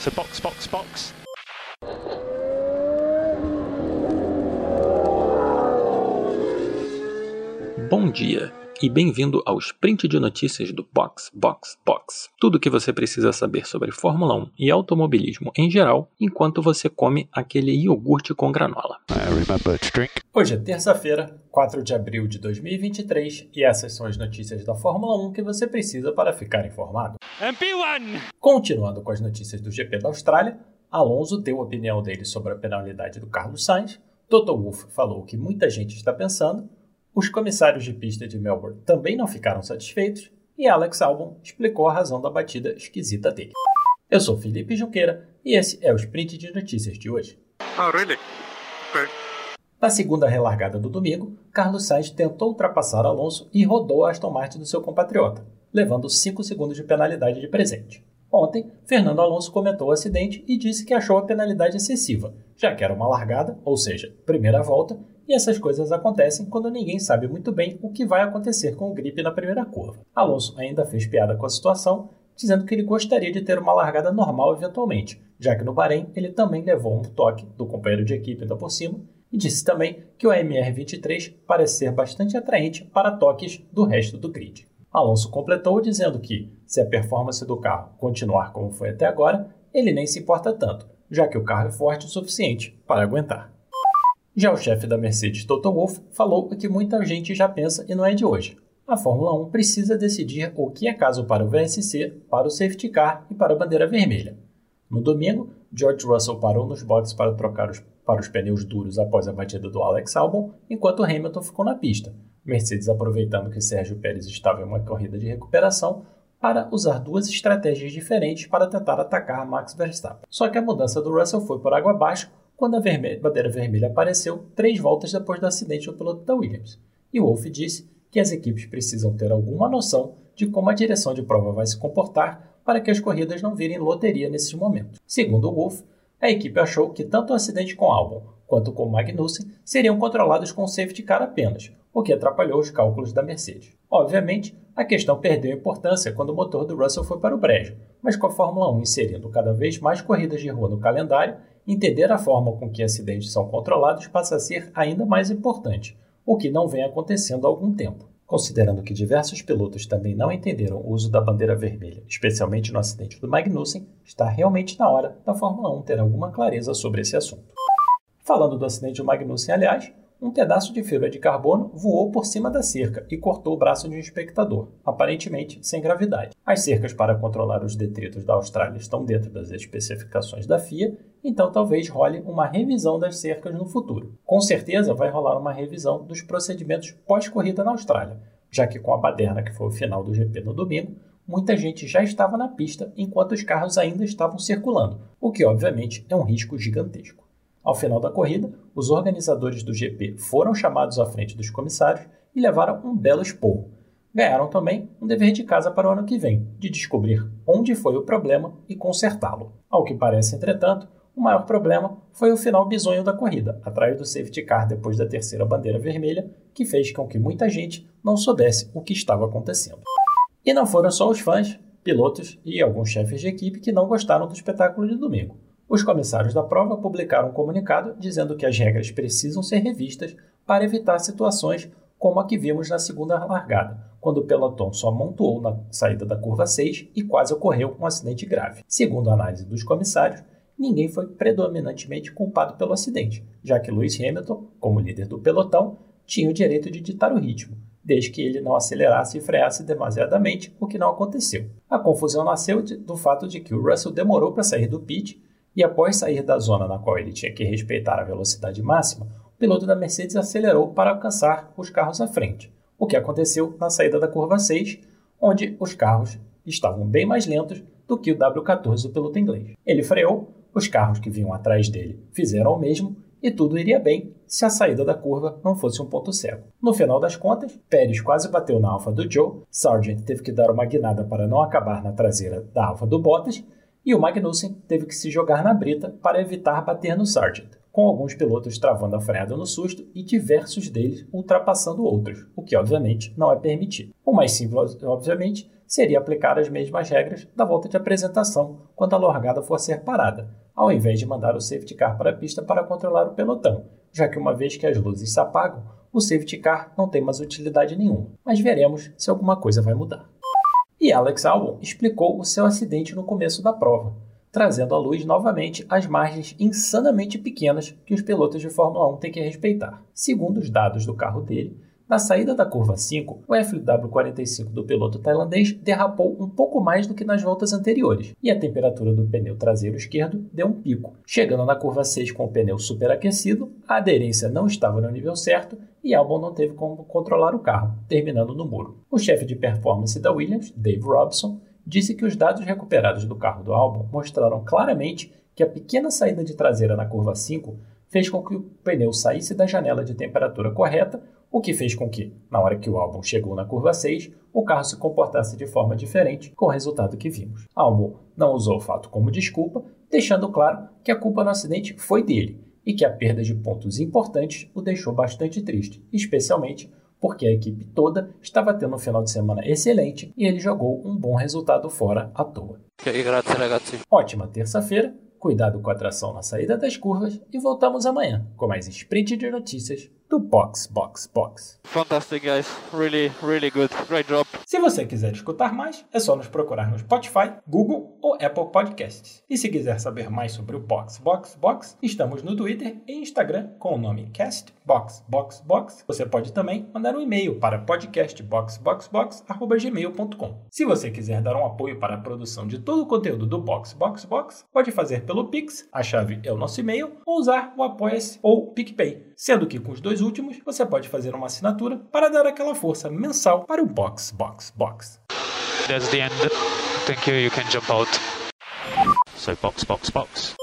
So box, box, box. Bom dia e bem-vindo ao sprint de notícias do Box Box Box. Tudo o que você precisa saber sobre Fórmula 1 e automobilismo em geral, enquanto você come aquele iogurte com granola. Hoje é terça-feira, 4 de abril de 2023, e essas são as notícias da Fórmula 1 que você precisa para ficar informado. MP1! Continuando com as notícias do GP da Austrália, Alonso deu a opinião dele sobre a penalidade do Carlos Sainz, Toto Wolff falou o que muita gente está pensando, os comissários de pista de Melbourne também não ficaram satisfeitos e Alex Albon explicou a razão da batida esquisita dele. Eu sou Felipe Junqueira e esse é o Sprint de Notícias de hoje. Oh, really? Okay. Na segunda relargada do domingo, Carlos Sainz tentou ultrapassar Alonso e rodou a Aston Martin do seu compatriota, levando 5 segundos de penalidade de presente. Ontem, Fernando Alonso comentou o acidente e disse que achou a penalidade excessiva, já que era uma largada, ou seja, primeira volta, e essas coisas acontecem quando ninguém sabe muito bem o que vai acontecer com o gripe na primeira curva. Alonso ainda fez piada com a situação, dizendo que ele gostaria de ter uma largada normal eventualmente, já que no Bahrein ele também levou um toque do companheiro de equipe por cima, e disse também que o MR23 parece ser bastante atraente para toques do resto do grid. Alonso completou dizendo que, se a performance do carro continuar como foi até agora, ele nem se importa tanto, já que o carro é forte o suficiente para aguentar. Já o chefe da Mercedes, Toto Wolff, falou o que muita gente já pensa e não é de hoje. A Fórmula 1 precisa decidir o que é caso para o VSC, para o safety car e para a bandeira vermelha. No domingo, George Russell parou nos boxes para trocar os, para os pneus duros após a batida do Alex Albon, enquanto Hamilton ficou na pista. Mercedes aproveitando que Sérgio Pérez estava em uma corrida de recuperação para usar duas estratégias diferentes para tentar atacar Max Verstappen. Só que a mudança do Russell foi por água abaixo quando a vermelha, bandeira vermelha apareceu três voltas depois do acidente do piloto da Williams. E Wolff disse que as equipes precisam ter alguma noção de como a direção de prova vai se comportar para que as corridas não virem loteria nesses momentos. Segundo Wolff, a equipe achou que tanto o acidente com Albon quanto com Magnussen seriam controlados com safety car apenas, o que atrapalhou os cálculos da Mercedes. Obviamente, a questão perdeu importância quando o motor do Russell foi para o brejo, mas com a Fórmula 1 inserindo cada vez mais corridas de rua no calendário, entender a forma com que acidentes são controlados passa a ser ainda mais importante, o que não vem acontecendo há algum tempo. Considerando que diversos pilotos também não entenderam o uso da bandeira vermelha, especialmente no acidente do Magnussen, está realmente na hora da Fórmula 1 ter alguma clareza sobre esse assunto. Falando do acidente do Magnussen, aliás, um pedaço de fibra de carbono voou por cima da cerca e cortou o braço de um espectador, aparentemente sem gravidade. As cercas para controlar os detritos da Austrália estão dentro das especificações da FIA, então talvez role uma revisão das cercas no futuro. Com certeza vai rolar uma revisão dos procedimentos pós-corrida na Austrália, já que com a baderna que foi o final do GP no domingo, muita gente já estava na pista enquanto os carros ainda estavam circulando, o que obviamente é um risco gigantesco. Ao final da corrida, os organizadores do GP foram chamados à frente dos comissários e levaram um belo esporro. Ganharam também um dever de casa para o ano que vem, de descobrir onde foi o problema e consertá-lo. Ao que parece, entretanto, o maior problema foi o final bizonho da corrida, atrás do safety car depois da terceira bandeira vermelha, que fez com que muita gente não soubesse o que estava acontecendo. E não foram só os fãs, pilotos e alguns chefes de equipe que não gostaram do espetáculo de domingo. Os comissários da prova publicaram um comunicado dizendo que as regras precisam ser revistas para evitar situações como a que vimos na segunda largada, quando o pelotão só montuou na saída da curva 6 e quase ocorreu um acidente grave. Segundo a análise dos comissários, ninguém foi predominantemente culpado pelo acidente, já que Lewis Hamilton, como líder do pelotão, tinha o direito de ditar o ritmo, desde que ele não acelerasse e freasse demasiadamente, o que não aconteceu. A confusão nasceu do fato de que o Russell demorou para sair do pit e após sair da zona na qual ele tinha que respeitar a velocidade máxima, o piloto da Mercedes acelerou para alcançar os carros à frente, o que aconteceu na saída da curva 6, onde os carros estavam bem mais lentos do que o W14 do piloto inglês. Ele freou, os carros que vinham atrás dele fizeram o mesmo e tudo iria bem se a saída da curva não fosse um ponto cego. No final das contas, Pérez quase bateu na Alfa do Joe, Sargent teve que dar uma guinada para não acabar na traseira da Alfa do Bottas e o Magnussen teve que se jogar na brita para evitar bater no Sargent. com alguns pilotos travando a freada no susto e diversos deles ultrapassando outros, o que obviamente não é permitido. O mais simples, obviamente, seria aplicar as mesmas regras da volta de apresentação quando a largada for ser parada, ao invés de mandar o safety car para a pista para controlar o pelotão, já que uma vez que as luzes se apagam, o safety car não tem mais utilidade nenhuma. Mas veremos se alguma coisa vai mudar. E Alex Albon explicou o seu acidente no começo da prova, trazendo à luz novamente as margens insanamente pequenas que os pilotos de Fórmula 1 têm que respeitar. Segundo os dados do carro dele, na saída da curva 5, o FW45 do piloto tailandês derrapou um pouco mais do que nas voltas anteriores, e a temperatura do pneu traseiro esquerdo deu um pico. Chegando na curva 6 com o pneu superaquecido, a aderência não estava no nível certo e Albon não teve como controlar o carro, terminando no muro. O chefe de performance da Williams, Dave Robson, disse que os dados recuperados do carro do Albon mostraram claramente que a pequena saída de traseira na curva 5 fez com que o pneu saísse da janela de temperatura correta o que fez com que, na hora que o álbum chegou na curva 6, o carro se comportasse de forma diferente, com o resultado que vimos. Albon não usou o fato como desculpa, deixando claro que a culpa no acidente foi dele e que a perda de pontos importantes o deixou bastante triste, especialmente porque a equipe toda estava tendo um final de semana excelente e ele jogou um bom resultado fora à toa. Ótima terça-feira, cuidado com a tração na saída das curvas e voltamos amanhã com mais sprint de notícias do Box Box Box. Fantastic, guys. Really, really good. Great job. Se você quiser escutar mais, é só nos procurar no Spotify, Google ou Apple Podcasts. E se quiser saber mais sobre o Box Box Box, estamos no Twitter e Instagram com o nome Cast Box Box Box. Você pode também mandar um e-mail para podcastboxboxbox@gmail.com. Se você quiser dar um apoio para a produção de todo o conteúdo do Box Box Box, pode fazer pelo Pix, a chave é o nosso e-mail, ou usar o Apoia-se ou PicPay, sendo que com os dois últimos você pode fazer uma assinatura para dar aquela força mensal para o Box Box Box. That's the end. Thank you. You can jump out. So box, box, box.